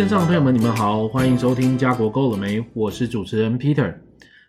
线上的朋友们，你们好，欢迎收听家国够了没？我是主持人 Peter，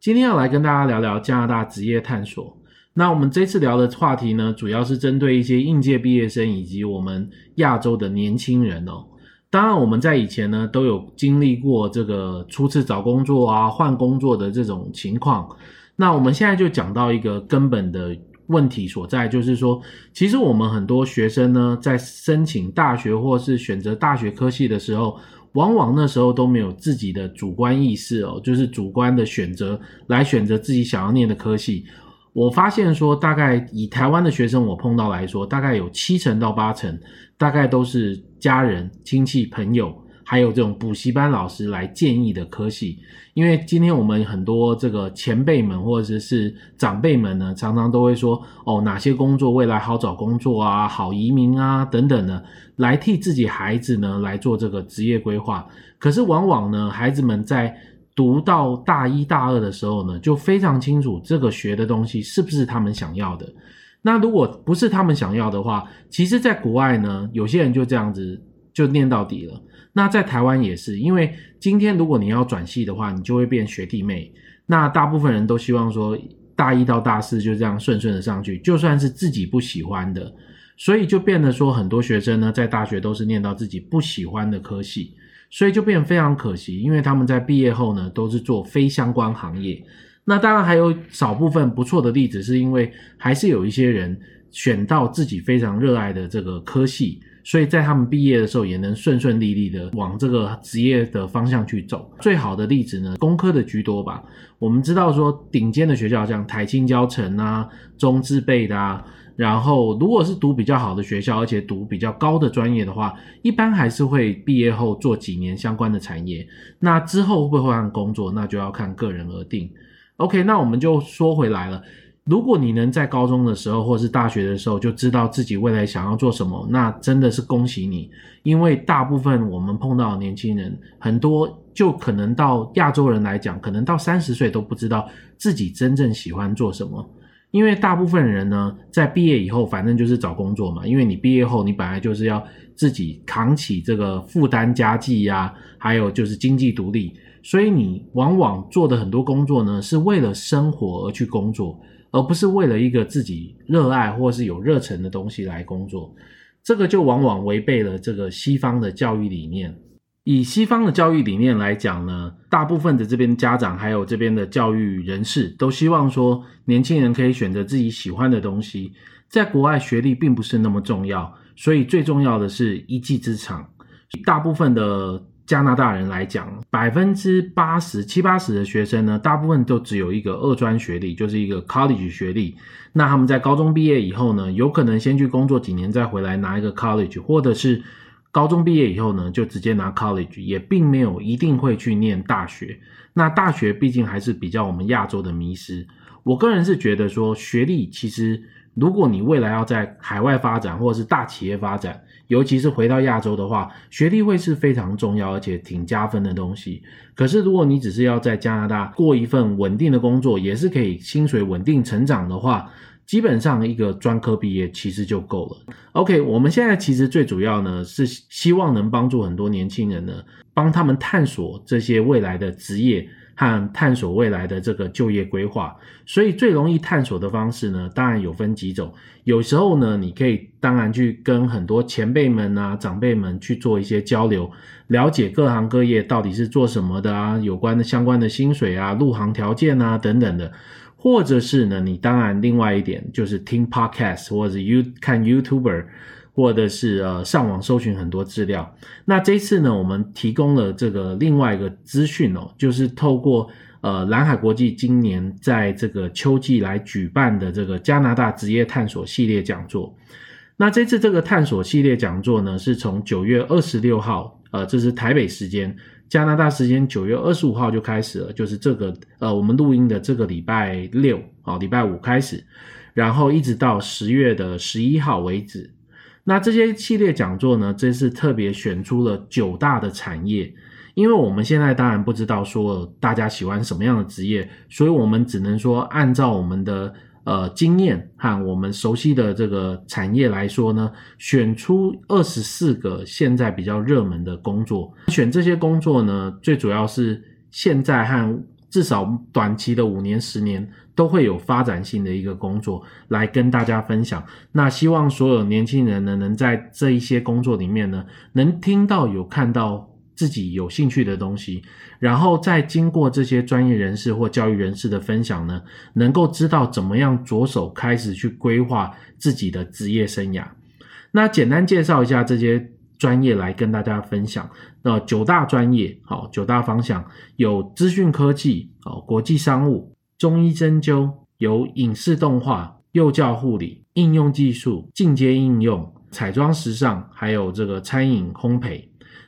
今天要来跟大家聊聊加拿大职业探索。那我们这次聊的话题呢，主要是针对一些应届毕业生以及我们亚洲的年轻人哦。当然，我们在以前呢都有经历过这个初次找工作啊、换工作的这种情况。那我们现在就讲到一个根本的问题所在，就是说，其实我们很多学生呢，在申请大学或是选择大学科系的时候，往往那时候都没有自己的主观意识哦，就是主观的选择来选择自己想要念的科系。我发现说，大概以台湾的学生我碰到来说，大概有七成到八成，大概都是家人、亲戚、朋友，还有这种补习班老师来建议的科系。因为今天我们很多这个前辈们或者是长辈们呢，常常都会说，哦，哪些工作未来好找工作啊，好移民啊，等等的，来替自己孩子呢来做这个职业规划。可是往往呢，孩子们在读到大一大二的时候呢，就非常清楚这个学的东西是不是他们想要的。那如果不是他们想要的话，其实在国外呢，有些人就这样子就念到底了。那在台湾也是，因为今天如果你要转系的话，你就会变学弟妹。那大部分人都希望说大一到大四就这样顺顺的上去，就算是自己不喜欢的，所以就变得说很多学生呢，在大学都是念到自己不喜欢的科系。所以就变得非常可惜，因为他们在毕业后呢，都是做非相关行业。那当然还有少部分不错的例子，是因为还是有一些人选到自己非常热爱的这个科系，所以在他们毕业的时候也能顺顺利利的往这个职业的方向去走。最好的例子呢，工科的居多吧。我们知道说，顶尖的学校像台清交成啊、中智辈的啊。然后，如果是读比较好的学校，而且读比较高的专业的话，一般还是会毕业后做几年相关的产业。那之后会不会换工作，那就要看个人而定。OK，那我们就说回来了。如果你能在高中的时候或是大学的时候就知道自己未来想要做什么，那真的是恭喜你。因为大部分我们碰到的年轻人，很多就可能到亚洲人来讲，可能到三十岁都不知道自己真正喜欢做什么。因为大部分人呢，在毕业以后，反正就是找工作嘛。因为你毕业后，你本来就是要自己扛起这个负担家计呀，还有就是经济独立，所以你往往做的很多工作呢，是为了生活而去工作，而不是为了一个自己热爱或是有热忱的东西来工作。这个就往往违背了这个西方的教育理念。以西方的教育理念来讲呢，大部分的这边家长还有这边的教育人士都希望说，年轻人可以选择自己喜欢的东西。在国外，学历并不是那么重要，所以最重要的是一技之长。大部分的加拿大人来讲，百分之八十七八十的学生呢，大部分都只有一个二专学历，就是一个 college 学历。那他们在高中毕业以后呢，有可能先去工作几年，再回来拿一个 college，或者是。高中毕业以后呢，就直接拿 college，也并没有一定会去念大学。那大学毕竟还是比较我们亚洲的迷失。我个人是觉得说，学历其实如果你未来要在海外发展或者是大企业发展，尤其是回到亚洲的话，学历会是非常重要而且挺加分的东西。可是如果你只是要在加拿大过一份稳定的工作，也是可以薪水稳定成长的话，基本上一个专科毕业其实就够了。OK，我们现在其实最主要呢是希望能帮助很多年轻人呢，帮他们探索这些未来的职业和探索未来的这个就业规划。所以最容易探索的方式呢，当然有分几种。有时候呢，你可以当然去跟很多前辈们啊、长辈们去做一些交流，了解各行各业到底是做什么的啊，有关的相关的薪水啊、入行条件啊等等的。或者是呢，你当然另外一点就是听 podcast，或者 you 看 YouTuber，或者是呃上网搜寻很多资料。那这次呢，我们提供了这个另外一个资讯哦，就是透过呃蓝海国际今年在这个秋季来举办的这个加拿大职业探索系列讲座。那这次这个探索系列讲座呢，是从九月二十六号，呃，这是台北时间。加拿大时间九月二十五号就开始了，就是这个呃，我们录音的这个礼拜六啊，礼拜五开始，然后一直到十月的十一号为止。那这些系列讲座呢，这次特别选出了九大的产业，因为我们现在当然不知道说大家喜欢什么样的职业，所以我们只能说按照我们的呃经验和我们熟悉的这个产业来说呢，选出二十四个现在比较热门的工作。选这些工作呢，最主要是现在和至少短期的五年、十年都会有发展性的一个工作来跟大家分享。那希望所有年轻人呢，能在这一些工作里面呢，能听到有看到自己有兴趣的东西，然后再经过这些专业人士或教育人士的分享呢，能够知道怎么样着手开始去规划自己的职业生涯。那简单介绍一下这些专业来跟大家分享。那九大专业，好，九大方向有资讯科技，哦，国际商务、中医针灸，有影视动画、幼教护理、应用技术、进阶应用、彩妆时尚，还有这个餐饮烘焙。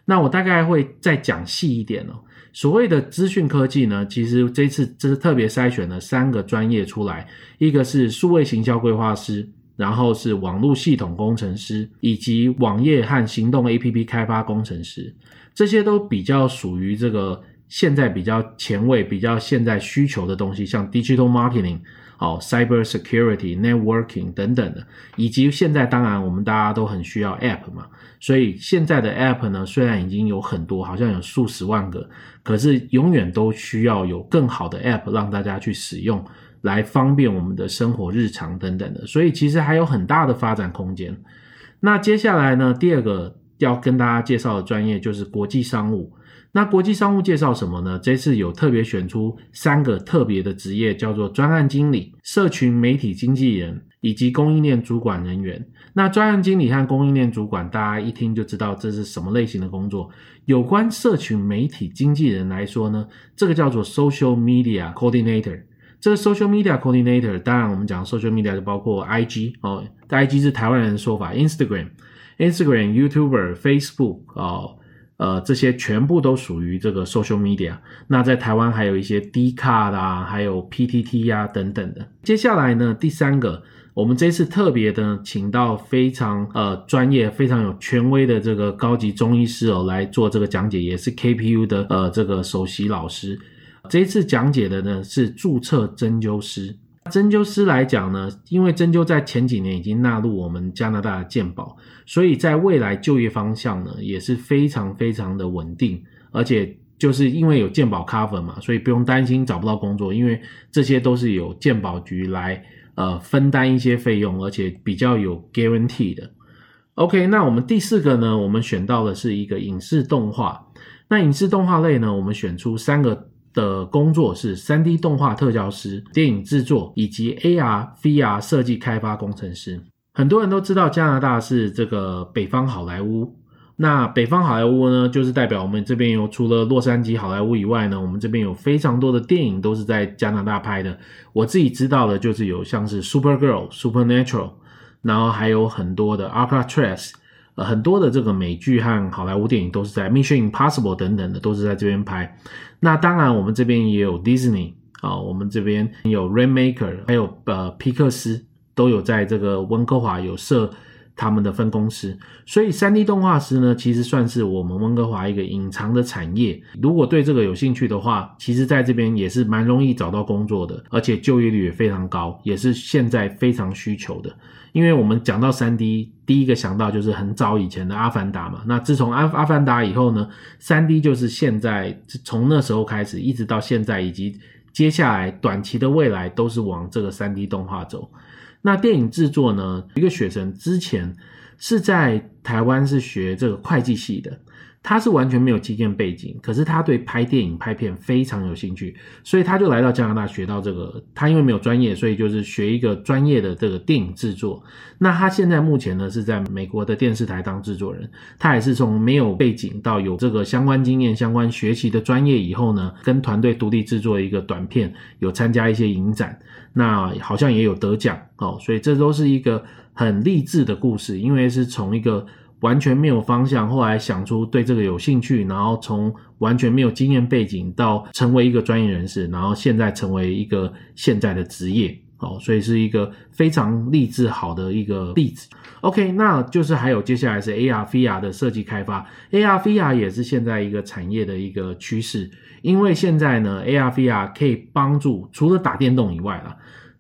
那我大概会再讲细一点哦。所谓的资讯科技呢，其实这次这是特别筛选了三个专业出来，一个是数位行销规划师。然后是网络系统工程师，以及网页和行动 APP 开发工程师，这些都比较属于这个现在比较前卫、比较现在需求的东西，像 digital marketing、哦 cyber security、networking 等等的，以及现在当然我们大家都很需要 app 嘛，所以现在的 app 呢，虽然已经有很多，好像有数十万个，可是永远都需要有更好的 app 让大家去使用。来方便我们的生活日常等等的，所以其实还有很大的发展空间。那接下来呢，第二个要跟大家介绍的专业就是国际商务。那国际商务介绍什么呢？这次有特别选出三个特别的职业，叫做专案经理、社群媒体经纪人以及供应链主管人员。那专案经理和供应链主管，大家一听就知道这是什么类型的工作。有关社群媒体经纪人来说呢，这个叫做 Social Media Coordinator。这个 social media coordinator，当然我们讲 social media 就包括 IG 哦，IG 是台湾人的说法，Instagram、Instagram、YouTuber、Facebook 哦，呃，这些全部都属于这个 social media。那在台湾还有一些 Dcard 啊，还有 PTT 啊等等的。接下来呢，第三个，我们这次特别的请到非常呃专业、非常有权威的这个高级中医师哦来做这个讲解，也是 KPU 的呃这个首席老师。这一次讲解的呢是注册针灸师。针灸师来讲呢，因为针灸在前几年已经纳入我们加拿大的健保，所以在未来就业方向呢也是非常非常的稳定，而且就是因为有健保 cover 嘛，所以不用担心找不到工作，因为这些都是有健保局来呃分担一些费用，而且比较有 guarantee 的。OK，那我们第四个呢，我们选到的是一个影视动画。那影视动画类呢，我们选出三个。的工作是 3D 动画特效师、电影制作以及 AR、VR 设计开发工程师。很多人都知道加拿大是这个北方好莱坞，那北方好莱坞呢，就是代表我们这边有除了洛杉矶好莱坞以外呢，我们这边有非常多的电影都是在加拿大拍的。我自己知道的就是有像是 Supergirl、Supernatural，然后还有很多的 Alcatraz。呃，很多的这个美剧和好莱坞电影都是在 Mission Impossible 等等的，都是在这边拍。那当然，我们这边也有 Disney 啊、我们这边有 Rainmaker，还有呃皮克斯都有在这个温哥华有设他们的分公司。所以，3D 动画师呢，其实算是我们温哥华一个隐藏的产业。如果对这个有兴趣的话，其实在这边也是蛮容易找到工作的，而且就业率也非常高，也是现在非常需求的。因为我们讲到 3D，第一个想到就是很早以前的《阿凡达》嘛。那自从《阿阿凡达》以后呢，3D 就是现在从那时候开始，一直到现在，以及接下来短期的未来都是往这个 3D 动画走。那电影制作呢，一个学生之前是在台湾是学这个会计系的。他是完全没有经验背景，可是他对拍电影拍片非常有兴趣，所以他就来到加拿大学到这个。他因为没有专业，所以就是学一个专业的这个电影制作。那他现在目前呢是在美国的电视台当制作人。他也是从没有背景到有这个相关经验、相关学习的专业以后呢，跟团队独立制作一个短片，有参加一些影展，那好像也有得奖哦。所以这都是一个很励志的故事，因为是从一个。完全没有方向，后来想出对这个有兴趣，然后从完全没有经验背景到成为一个专业人士，然后现在成为一个现在的职业，哦，所以是一个非常励志好的一个例子。OK，那就是还有接下来是 AR VR 的设计开发，AR VR 也是现在一个产业的一个趋势，因为现在呢 AR VR 可以帮助除了打电动以外了。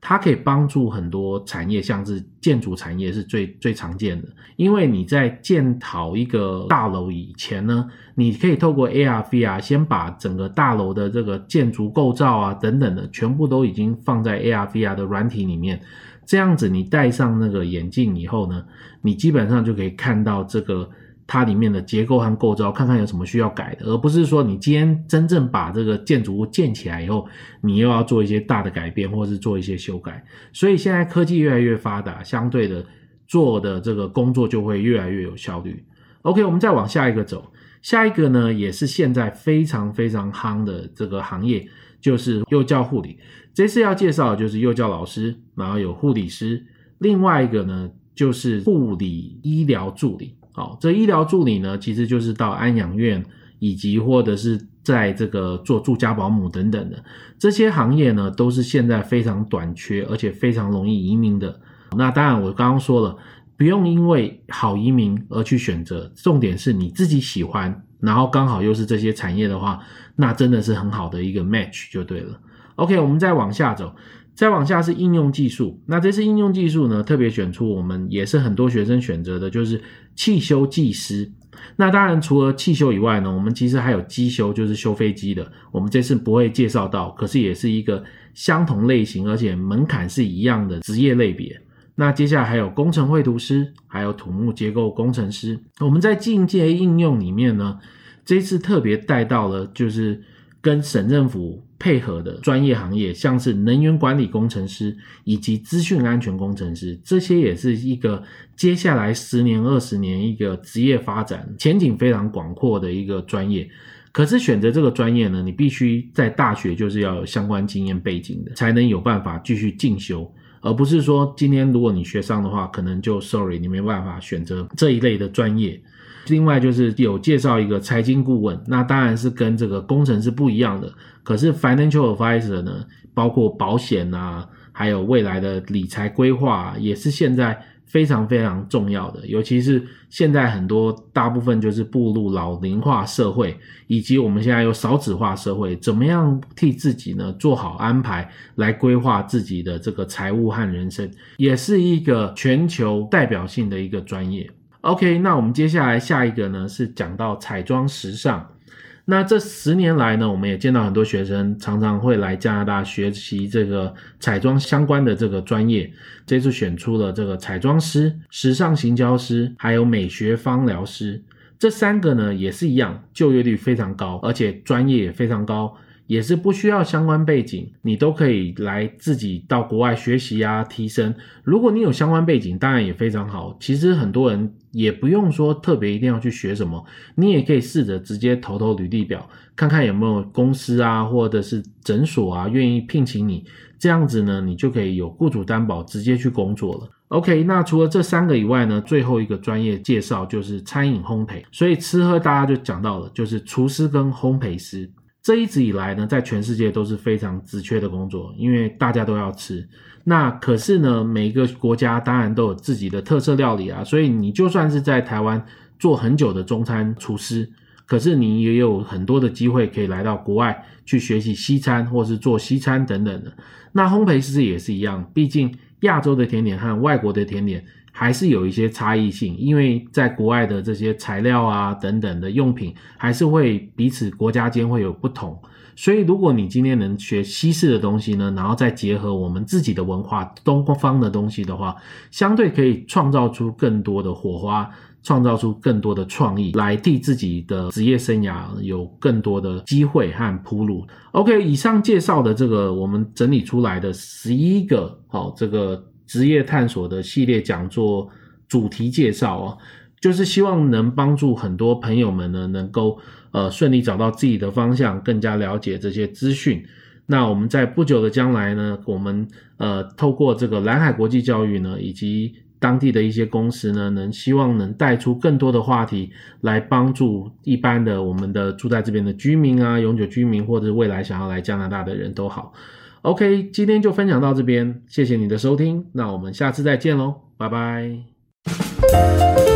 它可以帮助很多产业，像是建筑产业是最最常见的。因为你在建讨一个大楼以前呢，你可以透过 AR、VR 先把整个大楼的这个建筑构造啊等等的，全部都已经放在 AR、VR 的软体里面。这样子，你戴上那个眼镜以后呢，你基本上就可以看到这个。它里面的结构和构造，看看有什么需要改的，而不是说你今天真正把这个建筑物建起来以后，你又要做一些大的改变，或是做一些修改。所以现在科技越来越发达，相对的做的这个工作就会越来越有效率。OK，我们再往下一个走，下一个呢也是现在非常非常夯的这个行业，就是幼教护理。这次要介绍的就是幼教老师，然后有护理师，另外一个呢就是护理医疗助理。好，这医疗助理呢，其实就是到安养院，以及或者是在这个做住家保姆等等的这些行业呢，都是现在非常短缺，而且非常容易移民的。那当然，我刚刚说了，不用因为好移民而去选择，重点是你自己喜欢，然后刚好又是这些产业的话，那真的是很好的一个 match 就对了。OK，我们再往下走。再往下是应用技术，那这次应用技术呢，特别选出我们也是很多学生选择的，就是汽修技师。那当然除了汽修以外呢，我们其实还有机修，就是修飞机的。我们这次不会介绍到，可是也是一个相同类型，而且门槛是一样的职业类别。那接下来还有工程绘图师，还有土木结构工程师。我们在进阶应用里面呢，这次特别带到了就是。跟省政府配合的专业行业，像是能源管理工程师以及资讯安全工程师，这些也是一个接下来十年、二十年一个职业发展前景非常广阔的一个专业。可是选择这个专业呢，你必须在大学就是要有相关经验背景的，才能有办法继续进修，而不是说今天如果你学上的话，可能就 sorry，你没办法选择这一类的专业。另外就是有介绍一个财经顾问，那当然是跟这个工程师不一样的。可是 financial advisor 呢，包括保险啊，还有未来的理财规划，也是现在非常非常重要的。尤其是现在很多大部分就是步入老龄化社会，以及我们现在有少子化社会，怎么样替自己呢做好安排，来规划自己的这个财务和人生，也是一个全球代表性的一个专业。OK，那我们接下来下一个呢是讲到彩妆时尚。那这十年来呢，我们也见到很多学生常常会来加拿大学习这个彩妆相关的这个专业。这次选出了这个彩妆师、时尚行销师，还有美学芳疗师，这三个呢也是一样，就业率非常高，而且专业也非常高。也是不需要相关背景，你都可以来自己到国外学习啊，提升。如果你有相关背景，当然也非常好。其实很多人也不用说特别一定要去学什么，你也可以试着直接投投履历表，看看有没有公司啊，或者是诊所啊愿意聘请你。这样子呢，你就可以有雇主担保，直接去工作了。OK，那除了这三个以外呢，最后一个专业介绍就是餐饮烘焙。所以吃喝大家就讲到了，就是厨师跟烘焙师。这一直以来呢，在全世界都是非常职缺的工作，因为大家都要吃。那可是呢，每一个国家当然都有自己的特色料理啊，所以你就算是在台湾做很久的中餐厨师，可是你也有很多的机会可以来到国外去学习西餐，或是做西餐等等的。那烘焙师也是一样，毕竟亚洲的甜点和外国的甜点。还是有一些差异性，因为在国外的这些材料啊等等的用品，还是会彼此国家间会有不同。所以，如果你今天能学西式的东西呢，然后再结合我们自己的文化，东方的东西的话，相对可以创造出更多的火花，创造出更多的创意，来替自己的职业生涯有更多的机会和铺路。OK，以上介绍的这个我们整理出来的十一个，好，这个。职业探索的系列讲座主题介绍哦，就是希望能帮助很多朋友们呢，能够呃顺利找到自己的方向，更加了解这些资讯。那我们在不久的将来呢，我们呃透过这个蓝海国际教育呢，以及当地的一些公司呢，能希望能带出更多的话题，来帮助一般的我们的住在这边的居民啊，永久居民，或者未来想要来加拿大的人都好。OK，今天就分享到这边，谢谢你的收听，那我们下次再见喽，拜拜。